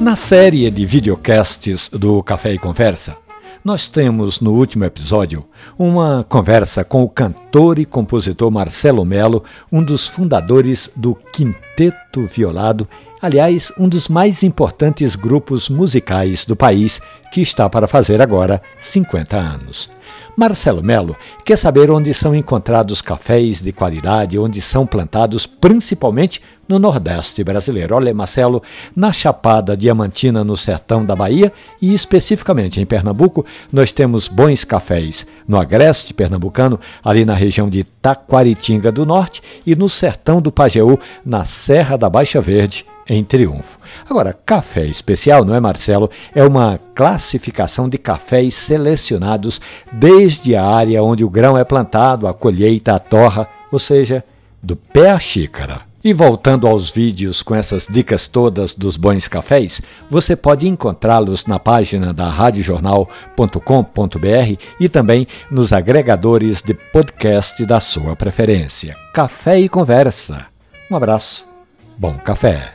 Na série de videocasts do Café e Conversa, nós temos no último episódio uma conversa com o cantor e compositor Marcelo Melo, um dos fundadores do Quinteto Violado, aliás, um dos mais importantes grupos musicais do país, que está para fazer agora 50 anos. Marcelo Melo quer saber onde são encontrados cafés de qualidade, onde são plantados principalmente no Nordeste brasileiro. Olha, Marcelo, na Chapada Diamantina, no sertão da Bahia e especificamente em Pernambuco, nós temos bons cafés no Agreste pernambucano, ali na região de Taquaritinga do Norte e no sertão do Pajeú, na Serra da Baixa Verde em triunfo. Agora, café especial, não é, Marcelo? É uma classificação de cafés selecionados desde a área onde o grão é plantado, a colheita, a torra, ou seja, do pé à xícara. E voltando aos vídeos com essas dicas todas dos bons cafés, você pode encontrá-los na página da radiojornal.com.br e também nos agregadores de podcast da sua preferência. Café e conversa. Um abraço. Bom café.